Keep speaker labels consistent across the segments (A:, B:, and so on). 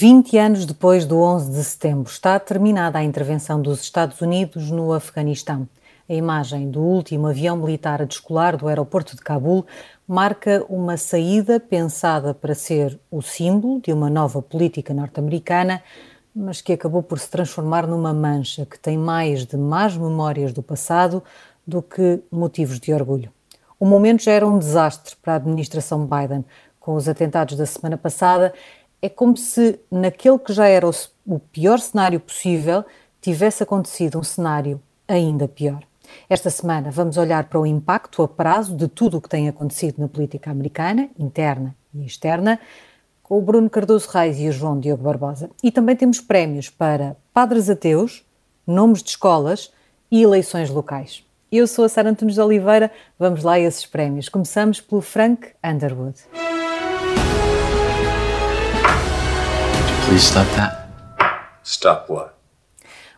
A: 20 anos depois do 11 de setembro, está terminada a intervenção dos Estados Unidos no Afeganistão. A imagem do último avião militar a descolar do aeroporto de Cabul marca uma saída pensada para ser o símbolo de uma nova política norte-americana, mas que acabou por se transformar numa mancha que tem mais de más memórias do passado do que motivos de orgulho. O momento já era um desastre para a administração Biden. Com os atentados da semana passada, é como se naquele que já era o, pior cenário possível tivesse acontecido um cenário ainda pior. Esta semana vamos olhar para o impacto a prazo de tudo o que tem acontecido na política americana, interna e externa, com o Bruno Cardoso Reis e o João Diogo Barbosa. E também temos prémios para padres ateus, nomes de escolas e eleições locais. Eu sou a Sara Antunes de Oliveira, vamos lá a esses prémios. Começamos pelo Frank Underwood.
B: Please stop that.
C: Stop what?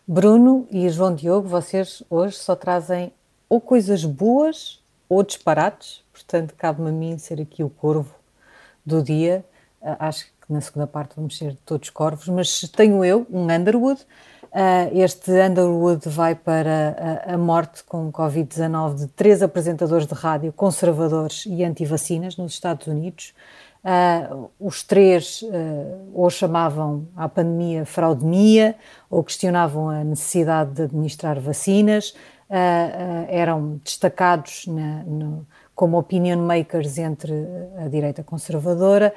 A: Bruno e João Diogo, vocês hoje só trazem ou coisas boas ou disparates, portanto, cabe-me a mim ser aqui o corvo do dia. Ah, acho que na segunda parte vamos ser todos corvos, mas tenho eu um Underwood. Uh, este Underwood vai para a, a morte com Covid-19 de três apresentadores de rádio conservadores e anti-vacinas nos Estados Unidos. Uh, os três uh, ou chamavam a pandemia fraudemia ou questionavam a necessidade de administrar vacinas, uh, eram destacados na, no, como opinion makers entre a direita conservadora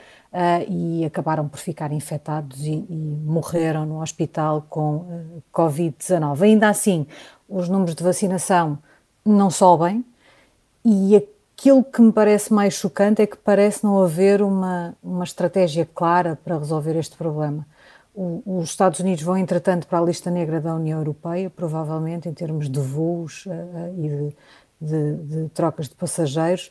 A: e acabaram por ficar infectados e, e morreram no hospital com Covid-19. Ainda assim, os números de vacinação não sobem e a Aquilo que me parece mais chocante é que parece não haver uma, uma estratégia clara para resolver este problema. O, os Estados Unidos vão, entretanto, para a lista negra da União Europeia, provavelmente em termos de voos uh, e de, de, de, trocas de passageiros.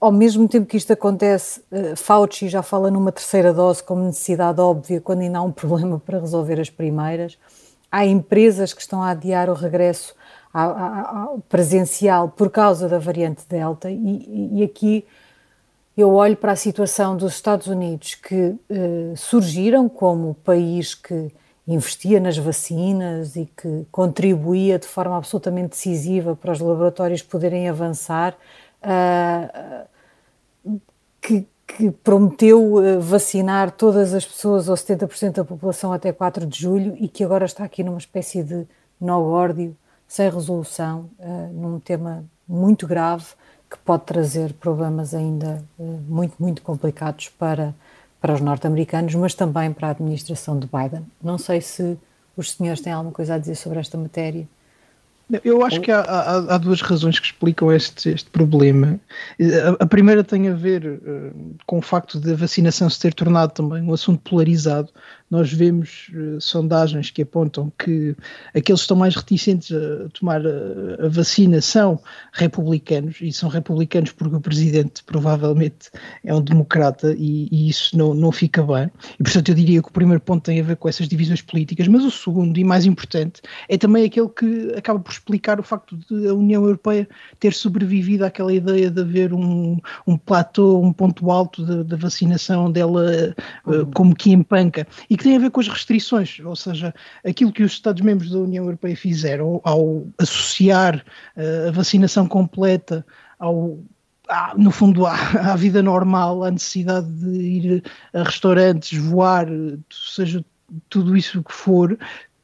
A: Ao mesmo tempo que isto acontece, uh, Fauci já fala numa terceira dose como necessidade óbvia, quando ainda há um problema para resolver as primeiras. Há empresas que estão a adiar o regresso ao, presencial por causa da variante Delta, e, e, aqui eu olho para a situação dos Estados Unidos, que eh, surgiram como país que investia nas vacinas e que contribuía de forma absolutamente decisiva para os laboratórios poderem avançar, uh, que, que, prometeu uh, vacinar todas as pessoas, ou 70% da população, até 4 de julho, e que agora está aqui numa espécie de nó górdio sem resolução, uh, num tema muito grave que pode trazer problemas ainda uh, muito, muito complicados para, para os norte-americanos, mas também para a administração de Biden. Não sei se os senhores têm alguma coisa a dizer sobre esta matéria.
D: Eu acho que há, há, há, duas razões que explicam este, este problema. A, a, primeira tem a ver uh, com o facto de a vacinação se ter tornado também um assunto polarizado, nós vemos uh, sondagens que apontam que aqueles que estão mais reticentes a tomar a, a, vacina são republicanos, e são republicanos porque o presidente provavelmente é um democrata e, e, isso não, não fica bem. E portanto eu diria que o primeiro ponto tem a ver com essas divisões políticas, mas o segundo e mais importante é também aquele que acaba por explicar o facto de a União Europeia ter sobrevivido àquela ideia de haver um, um platô, um ponto alto da vacinação dela uh, como que empanca e que tem a ver com as restrições, ou seja, aquilo que os Estados-membros da União Europeia fizeram ao associar uh, a vacinação completa ao no fundo, à, à, vida normal, à necessidade de ir a restaurantes, voar, seja tudo isso que for,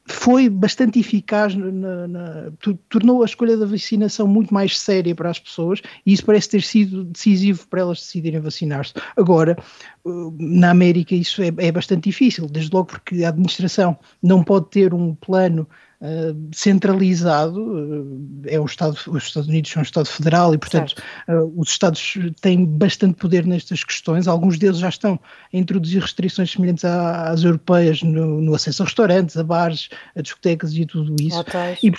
D: foi bastante eficaz, na, na, tornou a escolha da vacinação muito mais séria para as pessoas e isso parece ter sido decisivo para elas decidirem vacinar-se. Agora, uh, na América isso é, é, bastante difícil, desde logo porque a administração não pode ter um plano uh, centralizado, uh, é o Estado, os Estados Unidos são um Estado federal e, portanto, uh, os Estados têm bastante poder nestas questões, alguns deles já estão a introduzir restrições semelhantes às europeias no, no acesso a restaurantes, a bares, a discotecas e tudo isso. E,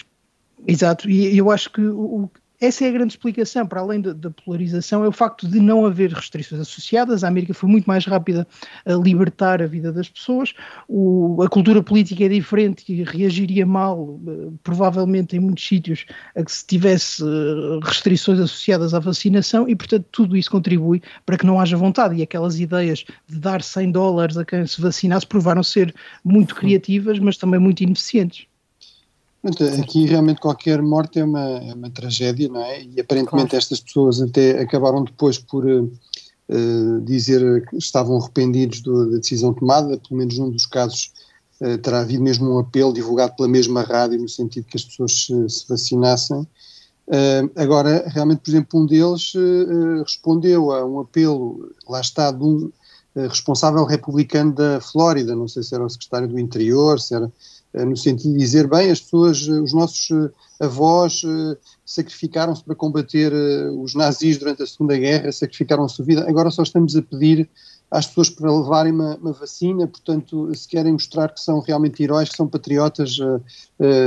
D: exato, e eu acho que o, essa é a grande explicação, para além da, da, polarização, é o facto de não haver restrições associadas. A América foi muito mais rápida a libertar a vida das pessoas, o, a cultura política é diferente e reagiria mal, eh, provavelmente em muitos sítios, a que se tivesse eh, restrições associadas à vacinação e, portanto, tudo isso contribui para que não haja vontade. E aquelas ideias de dar 100 dólares a quem se vacinasse provaram ser muito criativas, mas também muito ineficientes.
B: Aqui realmente qualquer morte é uma, é uma tragédia, não é? E aparentemente claro. estas pessoas até acabaram depois por uh, dizer que estavam arrependidos do, da decisão tomada, pelo menos num dos casos uh, terá havido mesmo um apelo divulgado pela mesma rádio no sentido que as pessoas se, se vacinassem. Uh, agora, realmente, por exemplo, um deles respondeu a um apelo, lá está, de um responsável republicano da Flórida, não sei se era o secretário do Interior, se era eh, no sentido de dizer, bem, as pessoas, eh, os nossos eh, avós sacrificaram-se para combater os nazis durante a Segunda Guerra, sacrificaram a sua vida, agora só estamos a pedir às pessoas para levarem uma, uma, vacina, portanto, se querem mostrar que são realmente heróis, que são patriotas,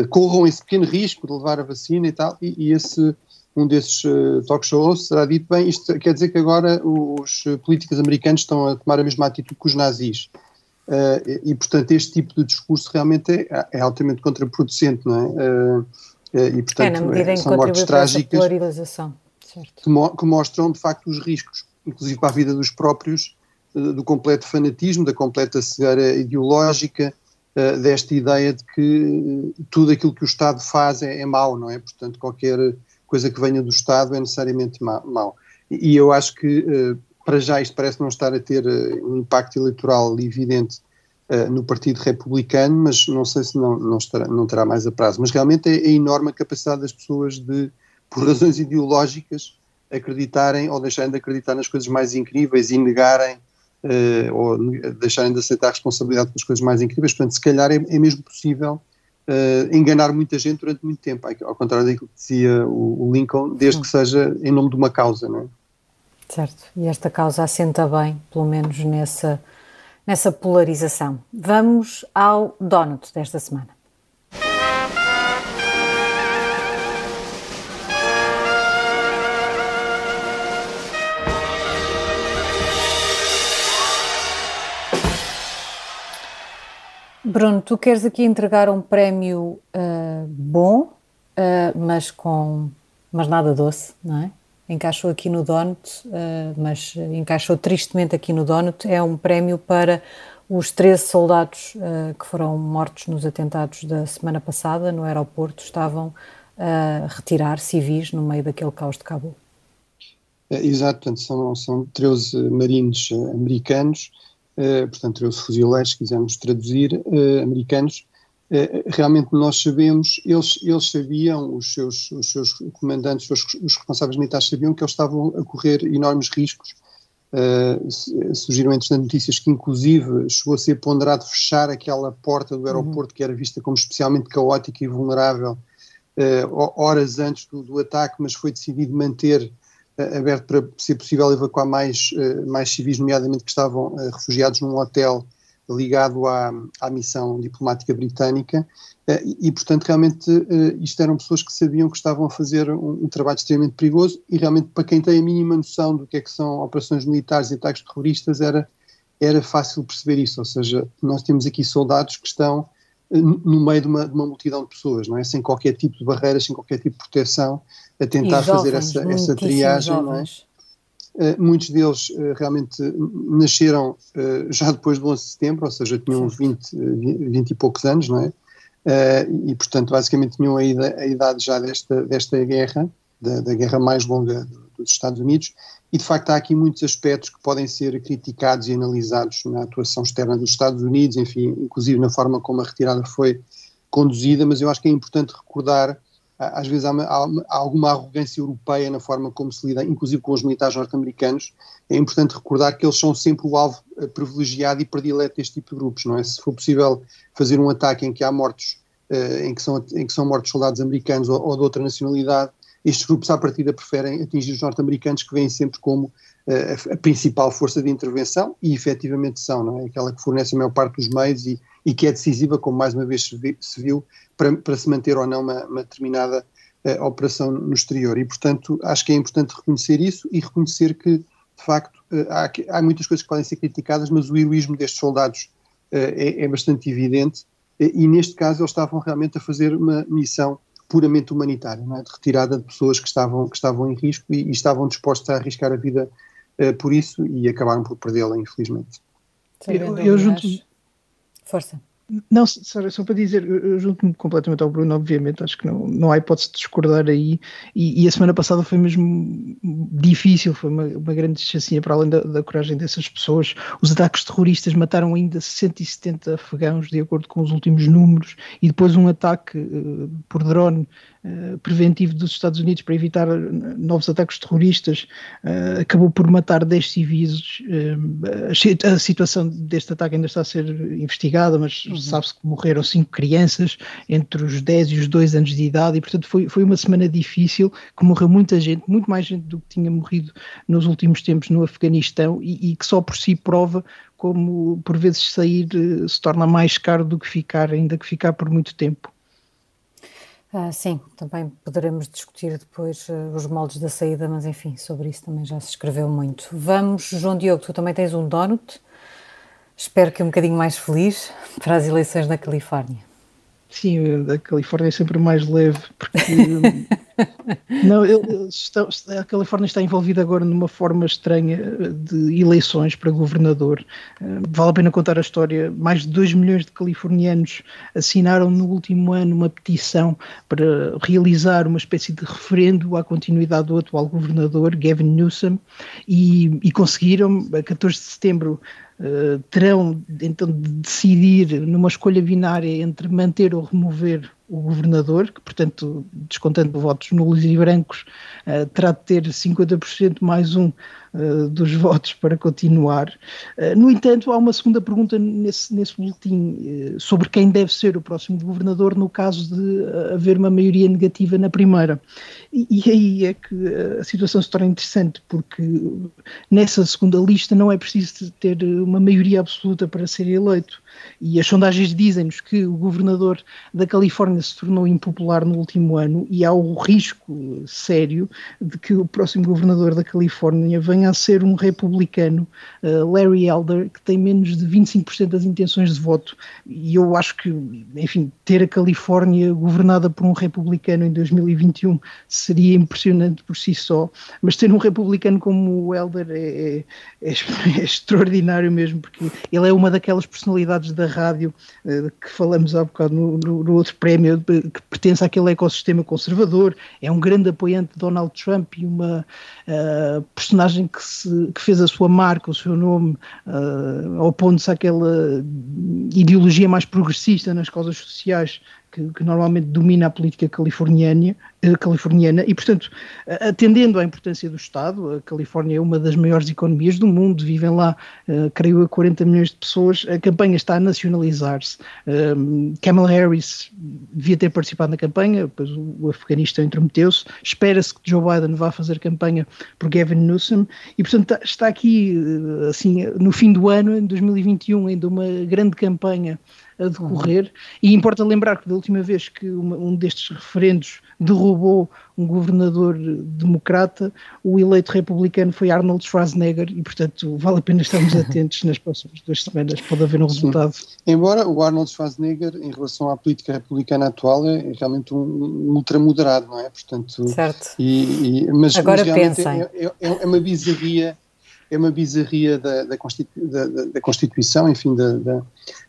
B: corram esse pequeno risco de levar a vacina e tal, e, e esse, um desses talk shows será dito, bem, isto quer dizer que agora os políticos americanos estão a tomar a mesma atitude que os nazis. Uh, e, portanto, este tipo de discurso realmente é, é altamente contraproducente, não é? Uh,
A: e, portanto, é, na medida em são mortes trágicas
B: que, mo que, mostram, de facto, os riscos, inclusive para a vida dos próprios, do completo fanatismo, da completa cegueira ideológica, desta ideia de que tudo aquilo que o Estado faz é, é mau, não é? Portanto, qualquer coisa que venha do Estado é necessariamente mau. E, e eu acho que para já isto parece não estar a ter uh, um impacto eleitoral evidente uh, no Partido Republicano, mas não sei se não, não, estará, não terá mais a prazo. Mas realmente é, é enorme a capacidade das pessoas de, por razões ideológicas, acreditarem ou deixarem de acreditar nas coisas mais incríveis e negarem uh, ou deixarem de aceitar a responsabilidade pelas coisas mais incríveis. Portanto, se calhar é, é mesmo possível uh, enganar muita gente durante muito tempo, ao contrário daquilo que dizia o, o Lincoln, desde que seja em nome de uma causa, não é?
A: Certo, e esta causa assenta bem, pelo menos nessa, nessa polarização. Vamos ao Donut desta semana. Bruno, tu queres aqui entregar um prémio uh, bom, uh, mas com mas nada doce, não é? Encaixou aqui no Donut, uh, mas encaixou tristemente aqui no Donut, é um prémio para os 13 soldados uh, que foram mortos nos atentados da semana passada no aeroporto, estavam a retirar civis no meio daquele caos de Cabo.
B: É, exato, portanto são, são 13 marines americanos, portanto 13 fuzileiros, se quisermos traduzir, americanos, eh, realmente nós sabemos, eles, eles sabiam, os seus, os seus comandantes, os, os responsáveis militares sabiam que eles estavam a correr enormes riscos. Uh, surgiram entretanto notícias que inclusive chegou a ser ponderado fechar aquela porta do aeroporto uhum. que era vista como especialmente caótica e vulnerável uh, horas antes do, do, ataque, mas foi decidido manter uh, aberto para ser possível evacuar mais, mais civis, nomeadamente que estavam refugiados num hotel ligado à, à missão diplomática britânica eh, e, portanto, realmente eh, isto eram pessoas que sabiam que estavam a fazer um, um, trabalho extremamente perigoso e realmente para quem tem a mínima noção do que é que são operações militares e ataques terroristas era, era fácil perceber isso, ou seja, nós temos aqui soldados que estão eh, no meio de uma, de uma multidão de pessoas, não é? Sem qualquer tipo de barreiras, sem qualquer tipo de proteção, a tentar jovens, fazer essa, essa triagem, jovens. não é? Eh, muitos deles uh, realmente nasceram uh, já depois do 11 de setembro, ou seja, tinham 20, 20 e poucos anos, não é? e, portanto, basicamente tinham a, a idade já desta, desta guerra, da, da guerra mais longa dos Estados Unidos, e de facto há aqui muitos aspectos que podem ser criticados e analisados na atuação externa dos Estados Unidos, enfim, inclusive na forma como a retirada foi conduzida, mas eu acho que é importante recordar às vezes há, há, há, alguma arrogância europeia na forma como se lida, inclusive com os militares norte-americanos. É importante recordar que eles são sempre o alvo eh, privilegiado e predileto deste tipo de grupos, não é? Se for possível fazer um ataque em que há mortos, uh, em, que são, em que são mortos soldados americanos ou, ou de outra nacionalidade, estes grupos à partida preferem atingir os norte-americanos que vêm sempre como uh, a principal força de intervenção e efetivamente são, não é? Aquela que fornece a maior parte dos meios e, e que é decisiva, como mais uma vez se, viu, para, para, se manter ou não uma, uma determinada a operação no exterior. E, portanto, acho que é importante reconhecer isso e reconhecer que, de facto, há, há muitas coisas que podem ser criticadas, mas o heroísmo destes soldados é, é bastante evidente e, neste caso, eles estavam realmente a fazer uma missão puramente humanitária, é? de retirada de pessoas que estavam, que estavam em risco e, e estavam dispostos a arriscar a vida uh, por isso e acabaram por perdê-la, infelizmente.
D: Eu, eu junto.
A: Força.
D: Não, só, só para dizer, eu junto-me completamente ao Bruno, obviamente, acho que não, não há hipótese de discordar aí, e, e a semana passada foi mesmo difícil, foi uma, uma grande chacinha para além da, da, coragem dessas pessoas. Os ataques terroristas mataram ainda 170 afegãos, de acordo com os últimos números, e depois um ataque uh, por drone uh, preventivo dos Estados Unidos para evitar eh, novos ataques terroristas uh, acabou por matar 10 civis. a situação deste ataque ainda está a ser investigada, mas uhum. sabe-se que morreram cinco crianças entre os 10 e os 2 anos de idade, e portanto foi, foi uma semana difícil, que morreu muita gente, muito mais gente do que tinha morrido nos últimos tempos no Afeganistão, e, e que só por si prova como por vezes sair eh, se torna mais caro do que ficar, ainda que ficar por muito tempo.
A: Ah, sim, também poderemos discutir depois uh, os moldes da saída, mas enfim, sobre isso também já se escreveu muito. Vamos, João Diogo, tu também tens um donut espero que um bocadinho mais feliz para as eleições na Califórnia.
D: Sim, a Califórnia é sempre mais leve, porque não, está, a Califórnia está envolvida agora numa forma estranha de eleições para governador. Eh, vale a pena contar a história. Mais de 2 milhões de californianos assinaram no último ano uma petição para realizar uma espécie de referendo à continuidade do atual governador, Gavin Newsom, e, e conseguiram, a 14 de setembro, Uh, terão então de decidir numa escolha binária entre manter ou remover o governador, que portanto, descontando votos nulos e brancos, uh, terá de ter 50% mais um uh, dos votos para continuar. Uh, no entanto, há uma segunda pergunta nesse, nesse boletim sobre quem deve ser o próximo governador no caso de haver uma maioria negativa na primeira. E, e aí é que a situação se torna interessante, porque nessa segunda lista não é preciso ter uma maioria absoluta para ser eleito. E as sondagens dizem-nos que o governador da Califórnia se tornou impopular no último ano e há o risco sério de que o próximo governador da Califórnia venha a ser um republicano, uh, Larry Elder, que tem menos de 25% das intenções de voto. E eu acho que, enfim, ter a Califórnia governada por um republicano em 2021 seria impressionante por si só, mas ter um republicano como o Elder é, é, é, é extraordinário mesmo, porque ele é uma daquelas personalidades da rádio uh, que falamos há bocado no, no, no, outro prémio, que pertence àquele ecossistema conservador, é um grande apoiante de Donald Trump e uma uh, personagem que, se, que, fez a sua marca, o seu nome, uh, opondo-se àquela ideologia mais progressista nas causas sociais que, que, normalmente domina a política californiana, eh, californiana e, portanto, atendendo à importância do Estado, a Califórnia é uma das maiores economias do mundo, vivem lá, uh, creio eu, 40 milhões de pessoas, a campanha está a nacionalizar-se. Um, Kamala Harris devia ter participado na campanha, depois o, o Afeganistão intrometeu-se, espera-se que Joe Biden vá fazer campanha por Gavin Newsom, e, portanto, está, está aqui, assim, no fim do ano, em 2021, ainda uma grande campanha a decorrer. E importa lembrar que da última vez que uma, um destes referendos derrubou um governador democrata, o eleito republicano foi Arnold Schwarzenegger e, portanto, vale a pena estarmos atentos nas próximas duas semanas, pode haver um resultado.
B: Embora o Arnold Schwarzenegger, em relação à política republicana atual, é realmente um, um ultramoderado, não é? Portanto,
A: certo.
B: E, e, mas,
A: Agora
B: mas
A: pensem.
B: É, é, é, uma bizarria é uma bizarria da, da, Constitu, da, da Constituição, enfim,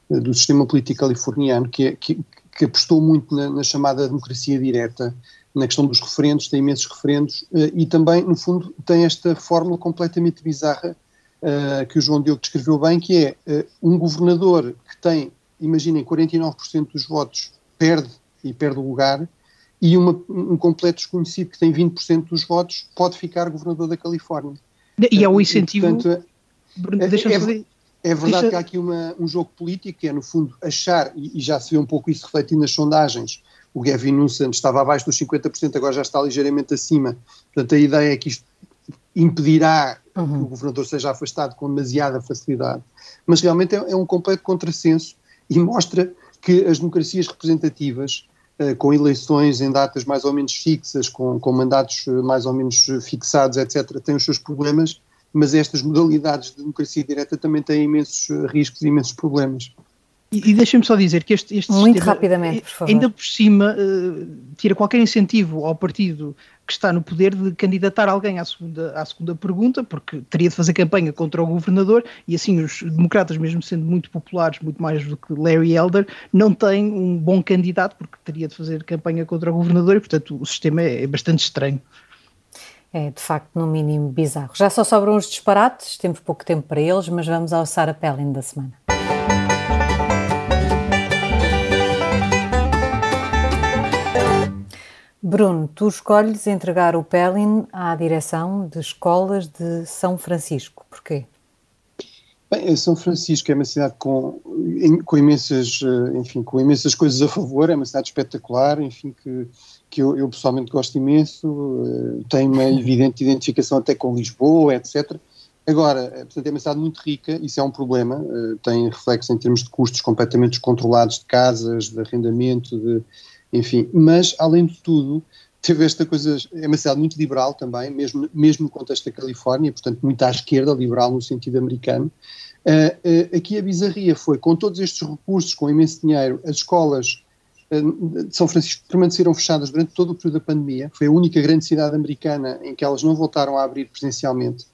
B: do sistema político californiano, que, é, que, que apostou muito na, na, chamada democracia direta, na questão dos referendos, tem imensos referendos, uh, e também, no fundo, tem esta fórmula completamente bizarra uh, que o João Diogo descreveu bem, que é uh, um governador que tem, imaginem, 49% dos votos perde e perde o lugar, e uma, um completo desconhecido que tem 20% dos votos pode ficar governador da Califórnia.
D: E é o incentivo. E, portanto,
B: é, é, é, verdade deixa... que há aqui uma, um jogo político, que é, no fundo, achar, e, e, já se vê um pouco isso refletido nas sondagens, o Gavin Newsom estava abaixo dos 50%, agora já está ligeiramente acima. Portanto, a ideia é que isto impedirá uhum. que o governador seja afastado com demasiada facilidade. Mas realmente é, é um completo contrassenso e mostra que as democracias representativas com eleições em datas mais ou menos fixas, com, com mandatos mais ou menos fixados, etc., tem os seus problemas, mas estas modalidades de democracia direta também têm imensos riscos e imensos problemas.
D: E, e deixa-me só dizer que este, este
A: Muito sistema, rapidamente, por favor.
D: ainda por cima, uh, tira qualquer incentivo ao partido que está no poder de candidatar alguém à segunda, à segunda pergunta, porque teria de fazer campanha contra o governador, e assim os democratas, mesmo sendo muito populares, muito mais do que Larry Elder, não têm um bom candidato, porque teria de fazer campanha contra o governador, e portanto o sistema é, é bastante estranho.
A: É, de facto, no mínimo bizarro. Já só sobram os disparates, temos pouco tempo para eles, mas vamos ao Sarah Palin da semana. Bruno, tu escolhes entregar o Pelin à direção de escolas de São Francisco. Porquê?
B: Bem, São Francisco é uma cidade com, com, imensas, eh, enfim, com imensas coisas a favor, é uma cidade espetacular, enfim, que, que eu, eu pessoalmente gosto imenso, eh, tem uma evidente identificação até com Lisboa, etc. Agora, eh, portanto, é uma cidade muito rica, isso é um problema, tem reflexo em termos de custos completamente descontrolados de casas, de arrendamento, de, enfim, mas além de tudo, teve esta coisa, é uma cidade muito liberal também, mesmo, mesmo no contexto da Califórnia, portanto muito à esquerda, liberal no sentido americano. Uh, uh, aqui a bizarria foi, com todos estes recursos, com imenso dinheiro, as escolas uh, de São Francisco permaneceram fechadas durante todo o período da pandemia, foi a única grande cidade americana em que elas não voltaram a abrir presencialmente.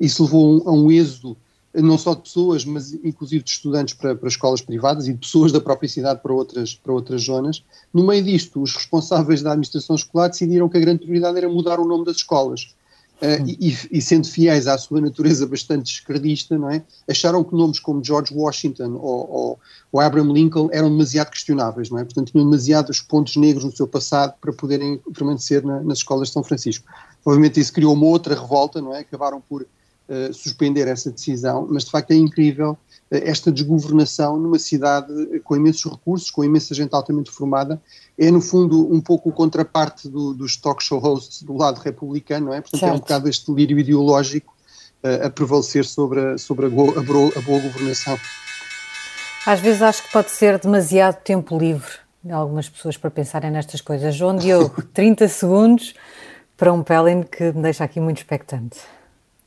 B: Isso levou a um, a um êxodo não só de pessoas, mas inclusive de estudantes para, para escolas privadas e de pessoas da própria cidade para outras, para outras zonas. No meio disto, os responsáveis da administração escolar decidiram que a grande prioridade era mudar o nome das escolas. Uh, e, e, sendo fiéis à sua natureza bastante esquerdista, não é? acharam que nomes como George Washington ou, ou, ou, Abraham Lincoln eram demasiado questionáveis, não é? portanto tinham demasiados pontos negros no seu passado para poderem permanecer na, nas escolas de São Francisco. Obviamente isso criou uma outra revolta, não é? acabaram por uh, suspender essa decisão, mas de facto é incrível uh, esta desgovernação numa cidade com imensos recursos, com imensa gente altamente formada. É, no fundo, um pouco o contraparte do, dos talk show hosts do lado republicano, não é? Portanto, certo. é um bocado este delírio ideológico uh, a prevalecer sobre a, sobre a, go, a, bro, a boa governação.
A: Às vezes acho que pode ser demasiado tempo livre de algumas pessoas para pensarem nestas coisas. João Diogo, 30 segundos para um Pelin que me deixa aqui muito expectante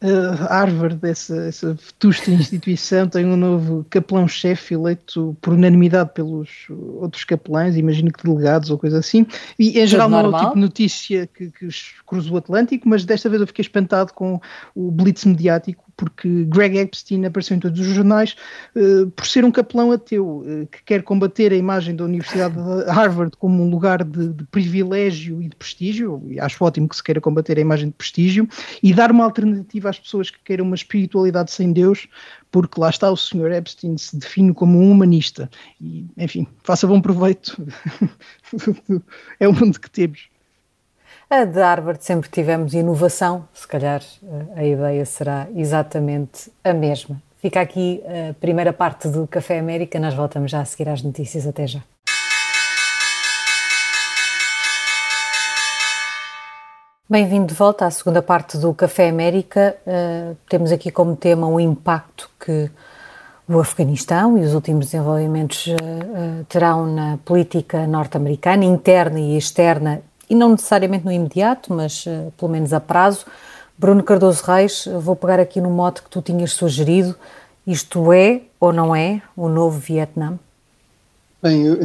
D: uh, Harvard, essa, essa vetusta instituição, tem um novo capelão-chefe eleito por unanimidade pelos outros capelães, imagino que delegados ou coisa assim. E em geral não é o tipo de notícia que, que cruzou o Atlântico, mas desta vez eu fiquei espantado com o blitz mediático porque Greg Epstein apareceu em todos os jornais uh, por ser um capelão ateu uh, que quer combater a imagem da Universidade de Harvard como um lugar de, de, privilégio e de prestígio, e acho ótimo que se queira combater a imagem de prestígio, e dar uma alternativa às pessoas que queiram uma espiritualidade sem Deus, porque lá está o Sr. Epstein se define como um humanista. E, enfim, faça bom proveito. é o mundo que temos.
A: A de Harvard sempre tivemos inovação, se calhar eh, a ideia será exatamente a mesma. Fica aqui a primeira parte do Café América, nós voltamos já a seguir às notícias. Até já. Bem-vindo de volta à segunda parte do Café América. Uh, temos aqui como tema o impacto que o Afeganistão e os últimos desenvolvimentos uh, terão na política norte-americana, interna e externa e não necessariamente no imediato, mas uh, pelo menos a prazo. Bruno Cardoso Reis, vou pegar aqui no mote que tu tinhas sugerido. Isto é ou não é o novo Vietnã?
B: Bem, eu,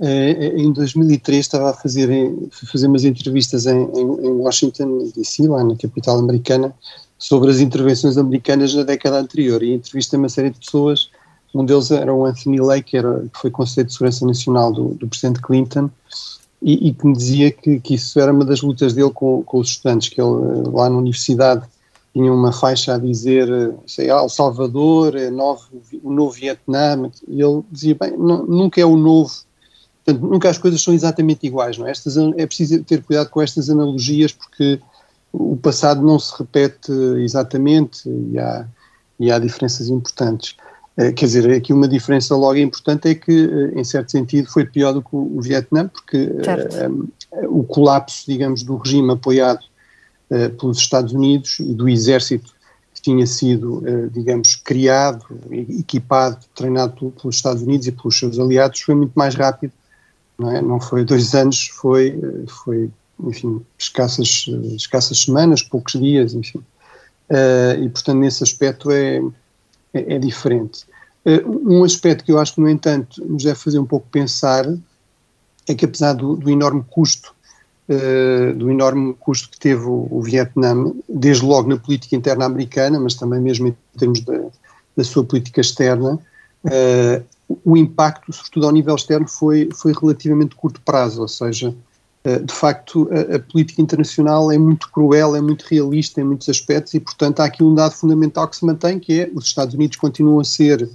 B: eh, em 2003 estava a fazer, fazer umas entrevistas em, em, Washington DC, lá na capital americana, sobre as intervenções americanas na década anterior e entrevistei uma série de pessoas, um deles era o Anthony Lake, que, era, que foi Conselheiro de Segurança Nacional do, do Presidente Clinton, e, e que me dizia que, que, isso era uma das lutas dele com, com os estudantes, que ele lá na universidade tinha uma faixa a dizer, sei, El Salvador, é novo, o novo Vietnã, e ele dizia, bem, não, nunca é o novo, portanto, nunca as coisas são exatamente iguais, não é? Estas, é preciso ter cuidado com estas analogias, porque o passado não se repete exatamente e há, e há diferenças importantes. Eh, quer dizer, aqui uma diferença logo importante é que, eh, em certo sentido, foi pior do que o Vietnã, porque um, eh, o colapso, digamos, do regime apoiado uh, pelos Estados Unidos e do exército que tinha sido, uh, digamos, criado, equipado, treinado pelos Estados Unidos e pelos seus aliados, foi muito mais rápido não é? Não foi dois anos, foi, foi enfim, escassas, escassas semanas, poucos dias, enfim. Uh, e, portanto, nesse aspecto é, é, é diferente. Uh, um aspecto que eu acho que, no entanto, nos deve fazer um pouco pensar é que, apesar do, do enorme custo uh, do enorme custo que teve o, o, Vietnã, desde logo na política interna americana, mas também mesmo em termos da, da sua política externa, o impacto, sobretudo ao nível externo, foi, foi relativamente curto prazo, ou seja, eh, de facto, a, a, política internacional é muito cruel, é muito realista em muitos aspectos e, portanto, há aqui um dado fundamental que se mantém, que é os Estados Unidos continuam a ser,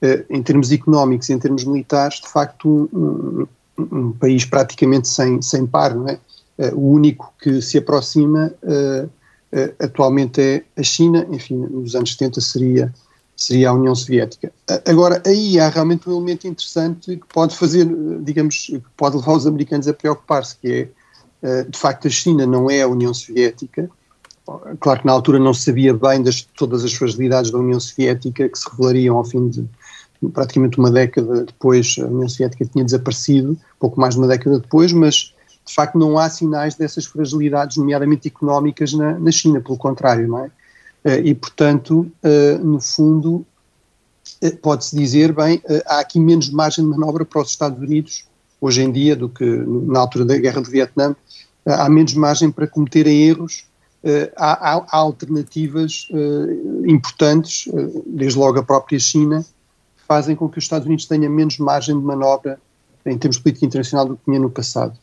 B: eh, em termos económicos e em termos militares, de facto, um, um, um país praticamente sem, sem par, não é? Eh, o único que se aproxima atualmente é a China, enfim, nos anos 70 seria seria a União Soviética. Agora, aí há realmente um elemento interessante que pode fazer, digamos, que pode levar os americanos a preocupar-se, que é, eh, de facto, a China não é a União Soviética. Claro que na altura não se sabia bem das todas as fragilidades da União Soviética que se revelariam ao fim de praticamente uma década depois, a União Soviética tinha desaparecido, pouco mais de uma década depois, mas de facto não há sinais dessas fragilidades, nomeadamente económicas, na, na China, pelo contrário, não é? Eh, e, portanto, eh, no fundo, eh, pode-se dizer, bem, há aqui menos margem de manobra para os Estados Unidos hoje em dia do que na altura da Guerra do Vietnã, há menos margem para cometerem erros, há, há, há alternativas importantes, desde logo a própria China, que fazem com que os Estados Unidos tenham menos margem de manobra em termos de política internacional do que tinha no passado.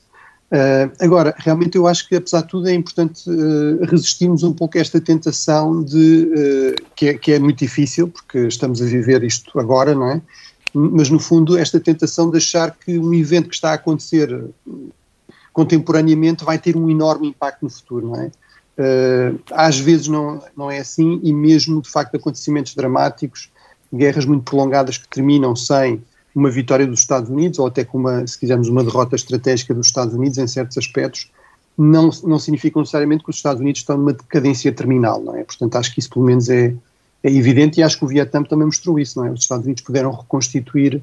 B: Uh, agora, realmente eu acho que, apesar de tudo, é importante uh, resistirmos um pouco a esta tentação de, uh, que, é, que, é, muito difícil, porque estamos a viver isto agora, não é? Mas, no fundo, esta tentação de achar que um evento que está a acontecer contemporaneamente vai ter um enorme impacto no futuro, não é? às vezes não, não é assim, e mesmo, de facto, acontecimentos dramáticos, guerras muito prolongadas que terminam sem uma vitória dos Estados Unidos, ou até com uma, se quisermos, uma derrota estratégica dos Estados Unidos em certos aspectos, não, não significa necessariamente que os Estados Unidos estão numa decadência terminal, não é? Portanto, acho que isso pelo menos é, é evidente e acho que o Vietnã também mostrou isso, não é? Os Estados Unidos puderam reconstituir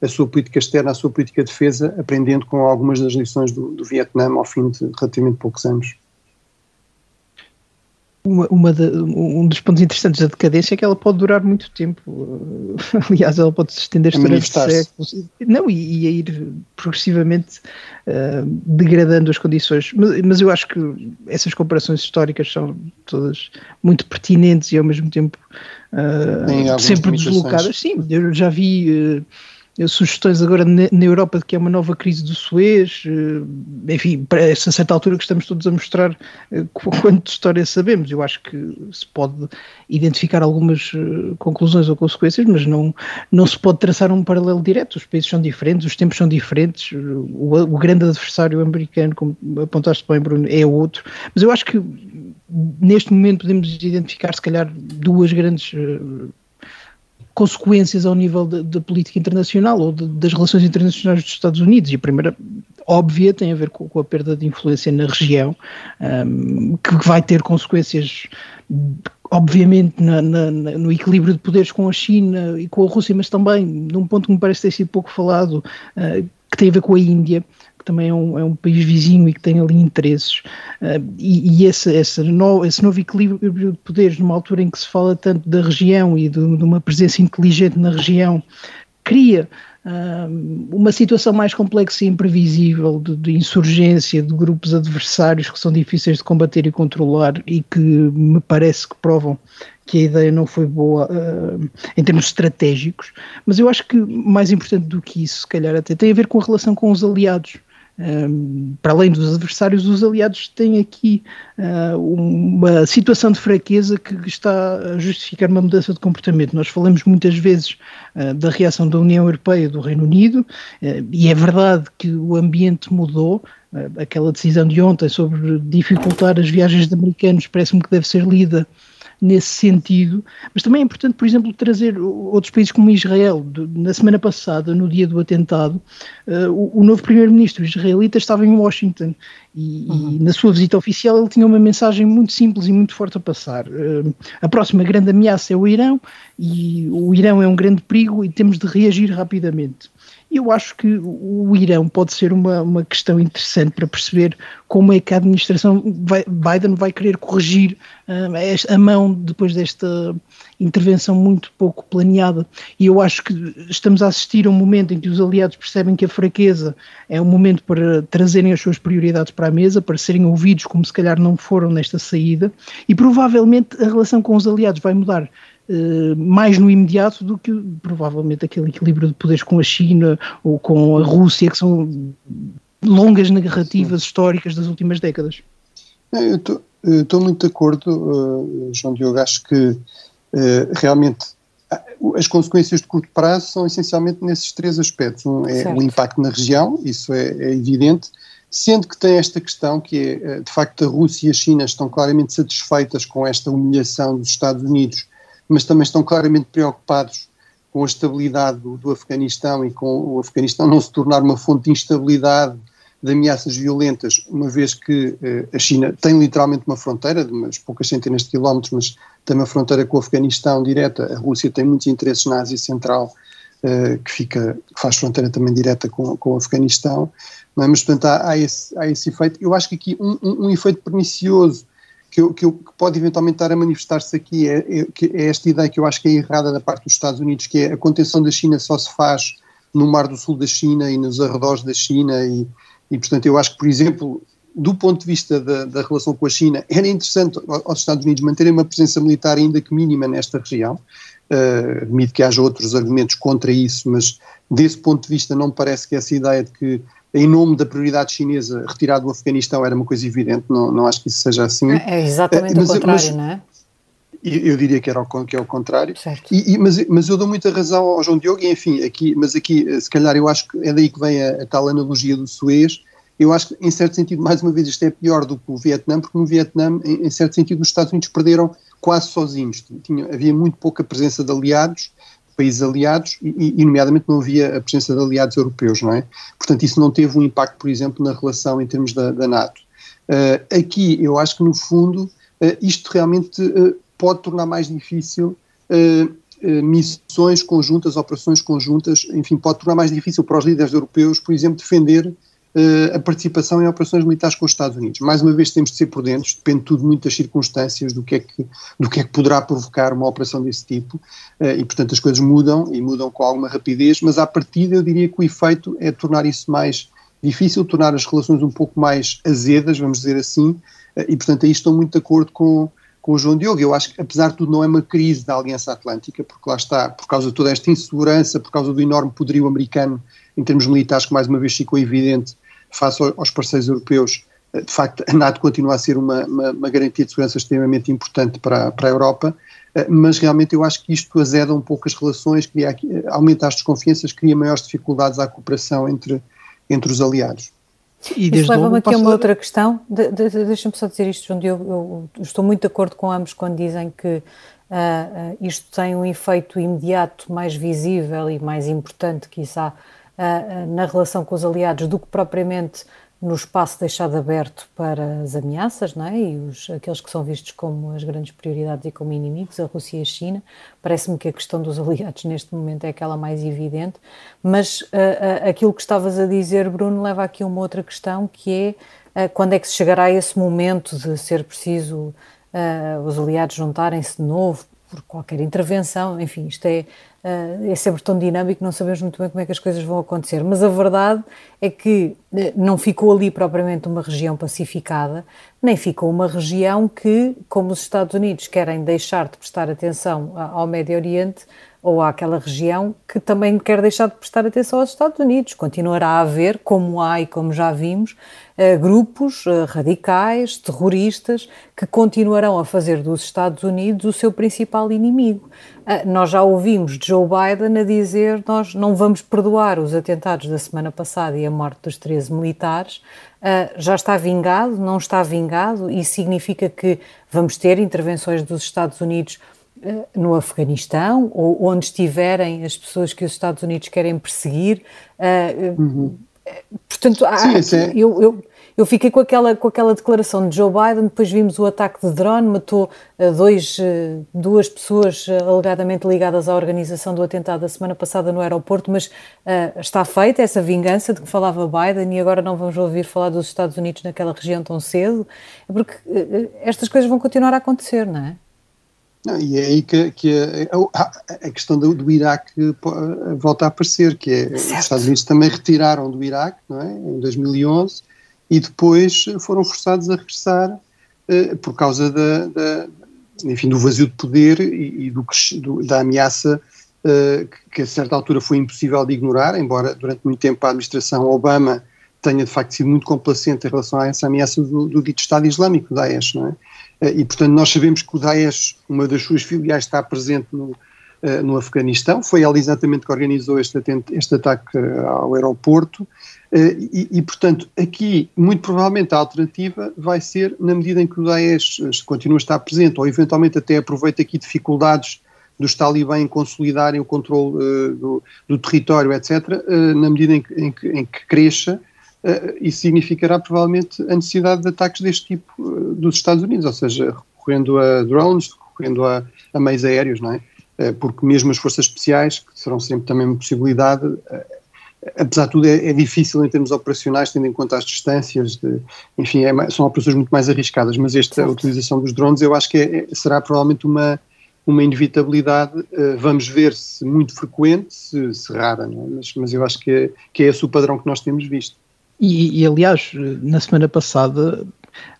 B: a sua política externa, a sua política de defesa, aprendendo com algumas das lições do, do Vietnã ao fim de relativamente poucos anos
D: uma, uma de, um dos pontos interessantes da decadência é que ela pode durar muito tempo. Aliás, ela pode se estender durante séculos. Não, e, e a ir progressivamente uh, degradando as condições. Mas, mas, eu acho que essas comparações históricas são todas muito pertinentes e ao mesmo tempo uh, sempre deslocadas. Sim, eu já vi. Uh, sugestões agora na, Europa de que é uma nova crise do Suez, eh, enfim, para essa certa altura que estamos todos a mostrar eh, quanto história sabemos. Eu acho que se pode identificar algumas eh, conclusões ou consequências, mas não, não se pode traçar um paralelo direto. Os países são diferentes, os tempos são diferentes, o, o grande adversário americano, como apontaste bem, Bruno, é outro. Mas eu acho que neste momento podemos identificar, se calhar, duas grandes consequências ao nível da política internacional ou de, das relações internacionais dos Estados Unidos. E a primeira, óbvia, tem a ver com, com a perda de influência na região, um, que vai ter consequências, obviamente, na, na, no equilíbrio de poderes com a China e com a Rússia, mas também num ponto que me parece ter sido pouco falado, uh, que tem a ver com a Índia também é um, é um país vizinho e que tem ali interesses. Uh, e, e esse, esse, no, esse novo equilíbrio de poderes, numa altura em que se fala tanto da região e de, de uma presença inteligente na região, cria uh, uma situação mais complexa e imprevisível de, de, insurgência de grupos adversários que são difíceis de combater e controlar e que me parece que provam que a ideia não foi boa uh, em termos estratégicos, mas eu acho que mais importante do que isso, se calhar até tem a ver com a relação com os aliados. Para além dos adversários, os aliados têm aqui uh, uma situação de fraqueza que está a justificar uma mudança de comportamento. Nós falamos muitas vezes uh, da reação da União Europeia do Reino Unido, uh, e é verdade que o ambiente mudou. aquela decisão de ontem sobre dificultar as viagens de americanos parece-me que deve ser lida nesse sentido, mas também é importante, por exemplo, trazer outros países como Israel. Na semana passada, no dia do atentado, uh, o, novo primeiro-ministro israelita estava em Washington e, uhum. e, na sua visita oficial ele tinha uma mensagem muito simples e muito forte a passar. Uh, a próxima grande ameaça é o Irão e o Irão é um grande perigo e temos de reagir rapidamente. Eu acho que o Irão pode ser uma, uma questão interessante para perceber como é que a administração vai, Biden vai querer corrigir uh, a mão depois desta intervenção muito pouco planeada. E eu acho que estamos a assistir a um momento em que os aliados percebem que a fraqueza é um momento para trazerem as suas prioridades para a mesa, para serem ouvidos como se calhar não foram nesta saída, e provavelmente a relação com os aliados vai mudar mais no imediato do que provavelmente aquele equilíbrio de poderes com a China ou com a Rússia, que são longas narrativas Sim. históricas das últimas décadas.
B: Eu estou muito de acordo, uh, João Diogo, acho que uh, realmente as consequências de curto prazo são essencialmente nesses três aspectos. Um é certo. o impacto na região, isso é, é, evidente, sendo que tem esta questão que é, de facto, a Rússia e a China estão claramente satisfeitas com esta humilhação dos Estados Unidos mas também estão claramente preocupados com a estabilidade do, do Afeganistão e com o Afeganistão não se tornar uma fonte de instabilidade, de ameaças violentas, uma vez que eh, a China tem literalmente uma fronteira de umas poucas centenas de quilómetros, mas tem uma fronteira com o Afeganistão direta. A Rússia tem muitos interesses na Ásia Central, eh, que fica, que faz fronteira também direta com, com o Afeganistão. É? Mas, portanto, há, há, esse, há esse efeito. Eu acho que aqui um, um, um efeito pernicioso que, que, que, pode eventualmente estar a manifestar-se aqui é, é, é, esta ideia que eu acho que é errada da parte dos Estados Unidos, que é a contenção da China só se faz no Mar do Sul da China e nos arredores da China e, e portanto eu acho que, por exemplo, do ponto de vista da, da relação com a China, era interessante aos Estados Unidos manterem uma presença militar ainda que mínima nesta região, uh, admito que haja outros argumentos contra isso, mas desse ponto de vista não me parece que essa ideia de que em nome da prioridade chinesa, retirar do Afeganistão era uma coisa evidente, não, não acho que isso seja assim.
A: É, é exatamente é, mas, o contrário, mas, não é?
B: Eu diria que, era o, que é o contrário, e, e, mas, mas eu dou muita razão ao João Diogo, e enfim, aqui, mas aqui se calhar eu acho que é daí que vem a, a tal analogia do Suez, eu acho que, em certo sentido, mais uma vez, isto é pior do que o Vietnã, porque no Vietnã, em, em certo sentido, os Estados Unidos perderam quase sozinhos. Tinha, havia muito pouca presença de aliados, países aliados e, e, nomeadamente, não havia a presença de aliados europeus, não é? Portanto, isso não teve um impacto, por exemplo, na relação em termos da, da NATO. Uh, aqui, eu acho que, no fundo, uh, isto realmente uh, pode tornar mais difícil missões conjuntas, operações conjuntas, enfim, pode tornar mais difícil para os líderes europeus, por exemplo, defender a participação em operações militares com os Estados Unidos. Mais uma vez temos de ser prudentes, depende tudo muito das circunstâncias, do que é que, do que, é que poderá provocar uma operação desse tipo, uh, e portanto as coisas mudam, e mudam com alguma rapidez, mas à partida eu diria que o efeito é tornar isso mais difícil, tornar as relações um pouco mais azedas, vamos dizer assim, uh, e portanto aí estou muito de acordo com, com o João Diogo. Eu acho que, apesar de tudo, não é uma crise da Aliança Atlântica, porque lá está, por causa de toda esta insegurança, por causa do enorme poderio americano em termos militares, que mais uma vez ficou evidente face aos parceiros europeus, eh, de facto, a NATO continua a ser uma, uma, uma garantia de segurança extremamente importante para, para a Europa, eh, mas realmente eu acho que isto azeda um pouco as relações, cria, eh, aumenta as desconfianças, cria maiores dificuldades à cooperação entre, entre os aliados.
A: E Isso leva-me aqui a uma outra questão. De, de, de, Deixa-me só dizer isto, João Diogo. Eu, eu, estou muito de acordo com ambos quando dizem que uh, uh, isto tem um efeito imediato mais visível e mais importante, quizá, uh, na relação com os aliados do que propriamente no espaço deixado aberto para as ameaças, não é? E os, aqueles que são vistos como as grandes prioridades e como inimigos, a Rússia e a China. Parece-me que a questão dos aliados neste momento é aquela mais evidente, mas uh, uh, aquilo que estavas a dizer, Bruno, leva aqui uma outra questão que é uh, quando é que se chegará a esse momento de ser preciso os aliados juntarem-se de novo por qualquer intervenção, enfim, isto é, uh, é sempre tão dinâmico, não sabemos muito bem como é que as coisas vão acontecer, mas a verdade é que uh, não ficou ali propriamente uma região pacificada, nem ficou uma região que, como os Estados Unidos querem deixar de prestar atenção ao Médio Oriente, ou àquela região que também quer deixar de prestar atenção aos Estados Unidos. Continuará a haver, como há e como já vimos, eh, grupos eh, radicais, terroristas, que continuarão a fazer dos Estados Unidos o seu principal inimigo. Eh, nós já ouvimos Joe Biden a dizer nós não vamos perdoar os atentados da semana passada e a morte dos 13 militares. Já está vingado, não está vingado, e significa que vamos ter intervenções dos Estados Unidos no Afeganistão ou onde estiverem as pessoas que os Estados Unidos querem perseguir. Eh, uhum. Portanto, Sim, há, é. eu, eu, Eu fiquei com aquela, com aquela declaração de Joe Biden, depois vimos o ataque de drone, matou uh, dois, uh, duas pessoas uh, alegadamente ligadas à organização do atentado da semana passada no aeroporto, mas está feita essa vingança de que falava Biden e agora não vamos ouvir falar dos Estados Unidos naquela região tão cedo, porque estas coisas vão continuar a acontecer, não é?
B: Não, e é aí que, que a, a, a, questão do, do, Iraque volta a aparecer, que é, os Estados Unidos também retiraram do Iraque, não é, em 2011, e depois foram forçados a regressar uh, por causa da, da, enfim, do vazio de poder e, e do, do, da ameaça uh, que a certa altura foi impossível de ignorar, embora durante muito tempo a administração Obama tenha de facto sido muito complacente em relação a essa ameaça do, do dito Estado Islâmico, Daesh, não é? Eh, e, portanto, nós sabemos que o Daesh, uma das suas filiais, está presente no, uh, no Afeganistão. Foi ela exatamente que organizou este, este ataque eh, ao aeroporto. Uh, e, e, portanto, aqui, muito provavelmente, a alternativa vai ser, na medida em que o Daesh continua a estar presente, ou eventualmente até aproveita aqui dificuldades dos talibã em consolidarem o controle uh, do, do, território, etc., na medida em que, em que, em que cresça, uh, isso significará provavelmente a necessidade de ataques deste tipo uh, dos Estados Unidos, ou seja, recorrendo a drones, recorrendo a, a meios aéreos, não é? Uh, porque mesmo as forças especiais, que serão sempre também uma possibilidade, apesar de tudo é, é, difícil em termos operacionais, tendo em conta as distâncias, de, enfim, é, são operações muito mais arriscadas, mas esta utilização dos drones eu acho que é, é, será provavelmente uma, uma inevitabilidade, vamos ver se muito frequente, se, se rara, é? mas, mas eu acho que é, que é esse o padrão que nós temos visto.
D: E, e, aliás, na semana passada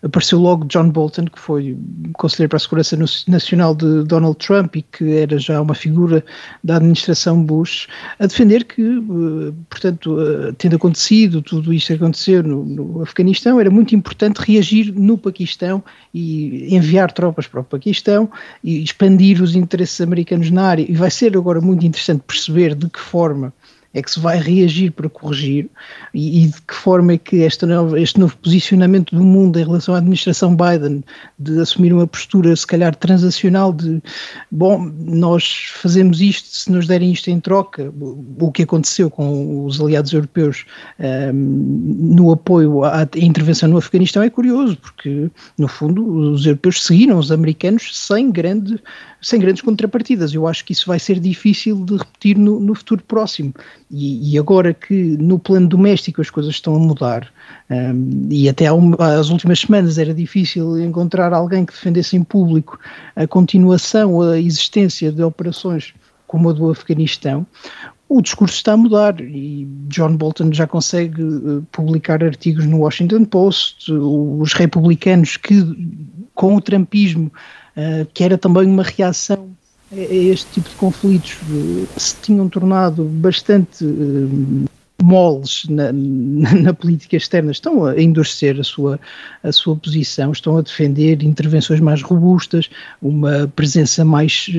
D: apareceu logo John Bolton, que foi conselheiro para a Segurança Nacional de Donald Trump e que era já uma figura da administração Bush, a defender que, eh, portanto, eh, tendo acontecido tudo isto acontecer no, no Afeganistão, era muito importante reagir no Paquistão e enviar tropas para o Paquistão e expandir os interesses americanos na área. E vai ser agora muito interessante perceber de que forma é que se vai reagir para corrigir e, e de que forma é que esta nova, este novo posicionamento do mundo em relação à administração Biden de assumir uma postura se calhar transacional de bom, nós fazemos isto se nos derem isto em troca, o que aconteceu com os aliados europeus um, ehm, no apoio à intervenção no Afeganistão é curioso, porque no fundo os europeus seguiram os americanos sem grande sem grandes contrapartidas. Eu acho que isso vai ser difícil de repetir no, no futuro próximo. E, e, agora que no plano doméstico as coisas estão a mudar, um, e até às últimas semanas era difícil encontrar alguém que defendesse em público a continuação, a existência de operações como a do Afeganistão, o discurso está a mudar e John Bolton já consegue uh, publicar artigos no Washington Post, os republicanos que com o trumpismo eh, que era também uma reação a este tipo de conflitos que se tinham tornado bastante uh, moles na, na, política externa, estão a endurecer a sua, a sua posição, estão a defender intervenções mais robustas, uma presença mais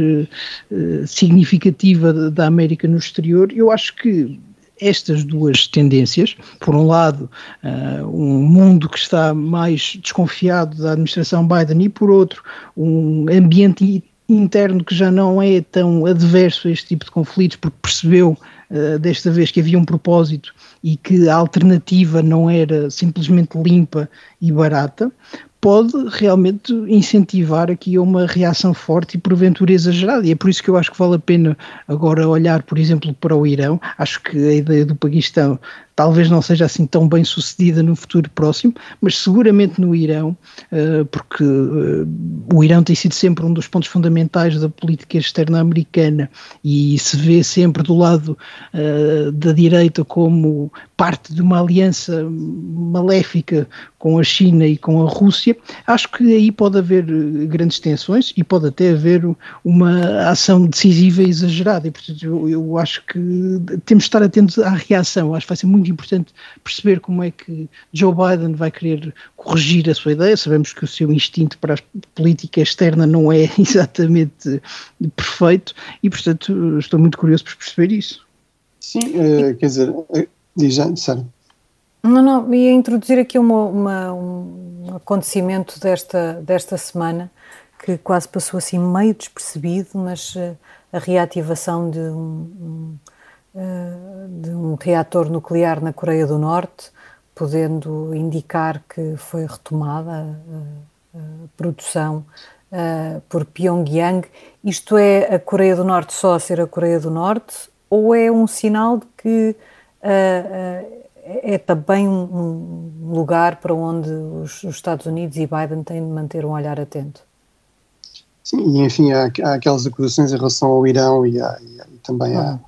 D: significativa da América no exterior. Eu acho que estas duas tendências, por um lado, uh, um mundo que está mais desconfiado da administração Biden e por outro, um ambiente interno que já não é tão adverso a este tipo de conflitos, porque percebeu uh, desta vez que havia um propósito e que a alternativa não era simplesmente limpa e barata, pode realmente incentivar aqui uma reação forte e porventura exagerada. E é por isso que eu acho que vale a pena agora olhar, por exemplo, para o Irão. Acho que a ideia do Paquistão talvez não seja assim tão bem sucedida no futuro próximo, mas seguramente no Irão, eh, porque eh, o Irão tem sido sempre um dos pontos fundamentais da política externa americana e se vê sempre do lado eh, da direita como parte de uma aliança maléfica com a China e com a Rússia, acho que aí pode haver grandes tensões e pode até haver uma ação decisiva e exagerada. E, portanto, eu, eu acho que temos de estar atentos à reação. Acho que vai ser muito importante perceber como é que Joe Biden vai querer corrigir a sua ideia. Sabemos que o seu instinto para a política externa não é exatamente perfeito e, portanto, estou muito curioso por perceber isso.
B: Sim, uh, quer dizer, uh, diz já.
A: Não, não, ia introduzir aqui uma, uma, um acontecimento desta, desta semana que quase passou assim meio despercebido, mas uh, a reativação de um, um, uh, de um reator nuclear na Coreia do Norte podendo indicar que foi retomada a, a produção por Pyongyang. Isto é a Coreia do Norte só a ser a Coreia do Norte ou é um sinal de que uh, é também um, um, lugar para onde os, os, Estados Unidos e Biden têm de manter um olhar atento?
B: Sim, e enfim, há, há aquelas acusações em relação ao Irão e, há, e também ah.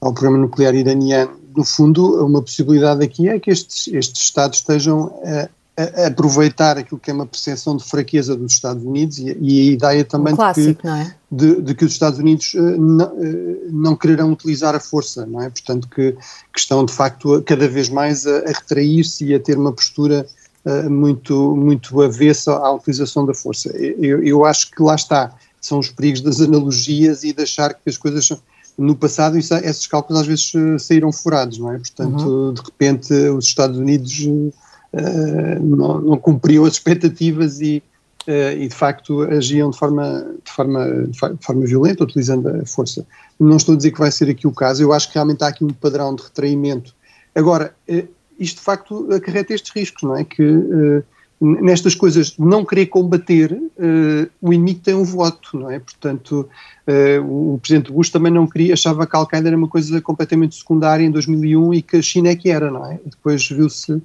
B: ao programa nuclear iraniano. No fundo, uma possibilidade aqui é que estes, estes Estados estejam a, a aproveitar aquilo que é uma percepção de fraqueza dos Estados Unidos e, e a ideia também um
A: clássico,
B: de, que,
A: é?
B: De, de, que os Estados Unidos uh, não, uh, não quererão utilizar a força, não é? Portanto, que, que estão de facto cada vez mais a, a retrair-se e a ter uma postura uh, muito, muito avessa à utilização da força. Eu, eu acho que lá está, são os perigos das analogias e de achar que as coisas no passado isso, esses cálculos às vezes saíram furados, não é? Portanto, uhum. de repente os Estados Unidos eh, não, não, cumpriam as expectativas e, uh, e de facto agiam de forma, de, forma, de forma violenta, utilizando a força. Não estou a dizer que vai ser aqui o caso, eu acho que realmente há aqui um padrão de retraimento. Agora, uh, isto de facto acarreta estes riscos, não é? Que nestas coisas não querer combater, uh, o inimigo tem um voto, não é? Portanto, uh, o, Presidente Bush também não queria, achava que a Al-Qaeda era uma coisa completamente secundária em 2001 e que a China é que era, não é? Depois viu-se eh,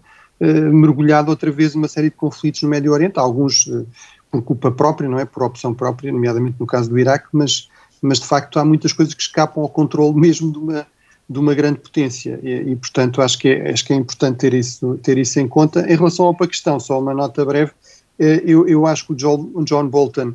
B: mergulhado outra vez numa série de conflitos no Médio Oriente, alguns uh, por culpa própria, não é? Por opção própria, nomeadamente no caso do Iraque, mas, mas de facto há muitas coisas que escapam ao controle mesmo de uma, de uma grande potência e, e, portanto acho que, é, acho que é importante ter isso, ter isso em conta. Em relação ao Paquistão, só uma nota breve, uh, eu, eu acho que o John, Bolton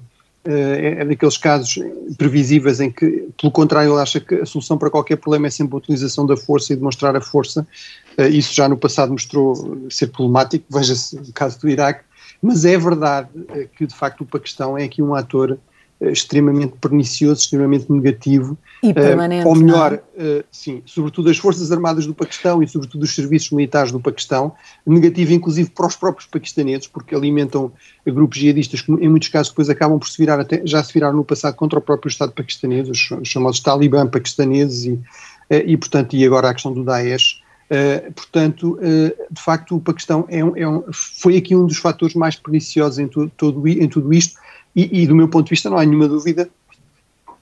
B: é, é daqueles casos previsíveis em que, pelo contrário, ele acha que a solução para qualquer problema é sempre a utilização da força e demonstrar a força, eh, isso já no passado mostrou ser problemático, veja-se o caso do Iraque, mas é verdade eh, que de facto o Paquistão é aqui um ator eh, extremamente pernicioso, extremamente negativo.
A: E permanente.
B: ou melhor, sim, sobretudo as Forças Armadas do Paquistão e sobretudo os serviços militares do Paquistão, negativo inclusive para os próprios paquistaneses, porque alimentam grupos jihadistas que em muitos casos depois acabam por se virar, até, já se viraram no passado contra o próprio Estado paquistanês, os, os chamados talibã paquistaneses e, e portanto, e agora a questão do Daesh. Uh, portanto, uh, de facto, o Paquistão é um, é um, foi aqui um dos fatores mais perniciosos em, tu, todo, em tudo isto, e, e, do meu ponto de vista, não há nenhuma dúvida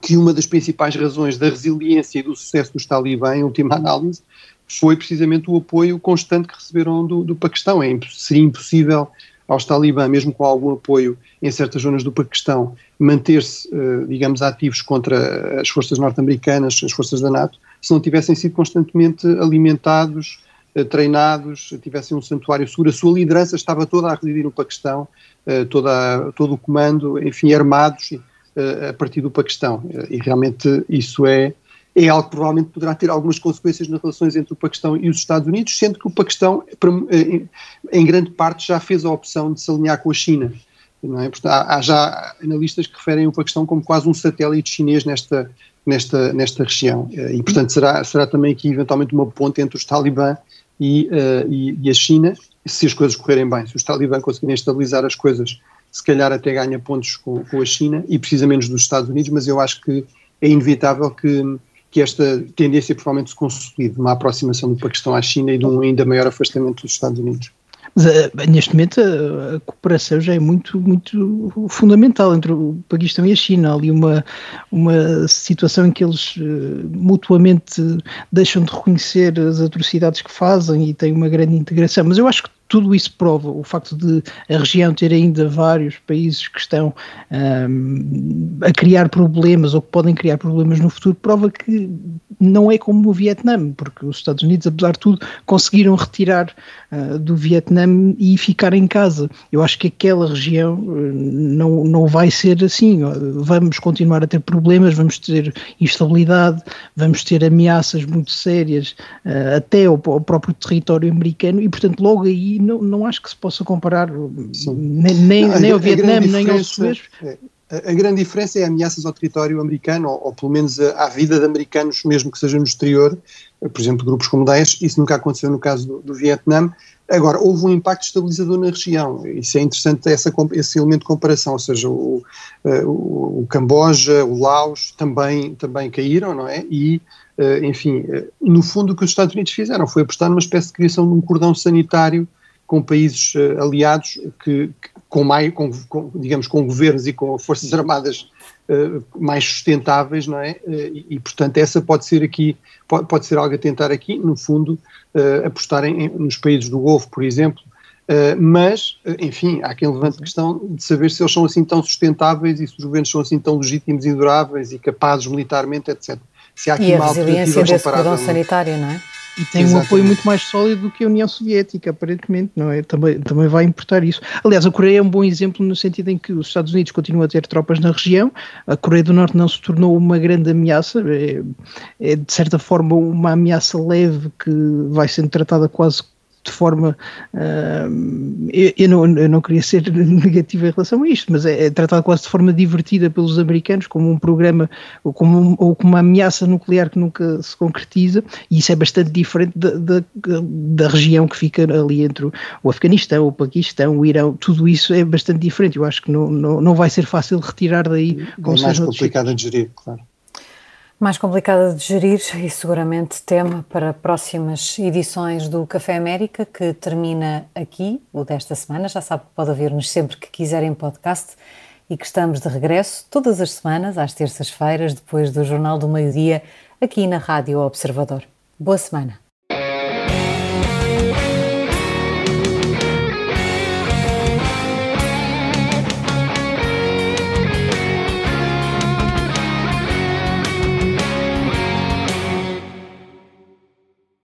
B: que uma das principais razões da resiliência e do sucesso dos talibã, em última análise, foi precisamente o apoio constante que receberam do, do Paquistão. É, seria impossível aos talibã, mesmo com algum apoio em certas zonas do Paquistão, manter-se, uh, digamos, ativos contra as forças norte-americanas, as forças da NATO, se não tivessem sido constantemente alimentados, uh, treinados, tivessem um santuário seguro. A sua liderança estava toda a residir no Paquistão, uh, toda, todo o comando, enfim, armados a partir do Paquistão. e realmente isso é, é algo que provavelmente poderá ter algumas consequências nas relações entre o Paquistão e os Estados Unidos, sendo que o Paquistão, em grande parte, já fez a opção de se alinhar com a China. É? Portanto, há, já analistas que referem o Paquistão como quase um satélite chinês nesta, nesta, nesta região. E, portanto, será, será também aqui eventualmente uma ponte entre os talibã e, uh, e, e, a China, se as coisas correrem bem. Se os talibã conseguirem estabilizar as coisas, se calhar até ganha pontos com, com a China e precisa menos dos Estados Unidos, mas eu acho que é inevitável que, que esta tendência provavelmente se consolide, uma aproximação do Paquistão à China e de um ainda maior afastamento dos Estados Unidos.
D: Mas uh, neste momento a, a, cooperação já é muito, muito fundamental entre o Paquistão e a China. Há ali uma, uma situação em que eles uh, mutuamente deixam de reconhecer as atrocidades que fazem e têm uma grande integração. Mas eu acho que tudo isso prova o facto de a região ter ainda vários países que estão um, a criar problemas ou que podem criar problemas no futuro, prova que não é como o Vietnã, porque os Estados Unidos, apesar de tudo, conseguiram retirar uh, do Vietnã e ficar em casa. Eu acho que aquela região uh, não, não vai ser assim. Vamos continuar a ter problemas, vamos ter instabilidade, vamos ter ameaças muito sérias uh, até ao, ao próprio território americano e, portanto, logo aí não, não acho que se possa comparar nem, nem, não, nem ao Vietnã, nem ao Suez.
B: É, A, a grande diferença é ameaças ao território americano, ou, ou pelo menos a, à vida de americanos, mesmo que seja no exterior, por exemplo, grupos como Daesh, isso nunca aconteceu no caso do, do Vietnã. Agora, houve um impacto estabilizador na região, isso é interessante, essa, esse elemento de comparação, ou seja, o, o, o Camboja, o Laos também, também caíram, não é? E, enfim, no fundo o que os Estados Unidos fizeram foi apostar numa espécie de criação de um cordão sanitário com países aliados que, que com mais, com, com, digamos, com governos e com forças armadas uh, mais sustentáveis, não é? Uh, e, e, portanto, essa pode ser aqui, pode, pode ser algo a tentar aqui, no fundo, uh, apostar em, nos países do Golfo, por exemplo, mas, enfim, há quem levante a questão de saber se eles são assim tão sustentáveis e se os governos são assim tão legítimos e duráveis e capazes militarmente, etc.
A: Se há aqui e uma a resiliência desse cordão sanitário, não é?
D: E tem Exatamente. um apoio muito mais sólido do que a União Soviética, aparentemente, não é? Também, também vai importar isso. Aliás, a Coreia é um bom exemplo no sentido em que os Estados Unidos continuam a ter tropas na região, a Coreia do Norte não se tornou uma grande ameaça, é, é de certa forma uma ameaça leve que vai sendo tratada quase de forma. Uh, eu, eu, não, eu não queria ser negativo em relação a isto, mas é, é, tratado quase de forma divertida pelos americanos, como um programa ou como, ou como uma ameaça nuclear que nunca se concretiza, e isso é bastante diferente da, da, da região que fica ali entre o Afeganistão, o Paquistão, o Irão, tudo isso é bastante diferente. Eu acho que não, não, não vai ser fácil retirar daí.
B: É mais complicado de gerir, claro
A: mais complicada de gerir e seguramente tema para próximas edições do Café América, que termina aqui, o desta semana. Já sabe que pode ouvir-nos sempre que quiser em podcast e que estamos de regresso todas as semanas, às terças-feiras, depois do Jornal do Meio-Dia, aqui na Rádio Observador. Boa semana.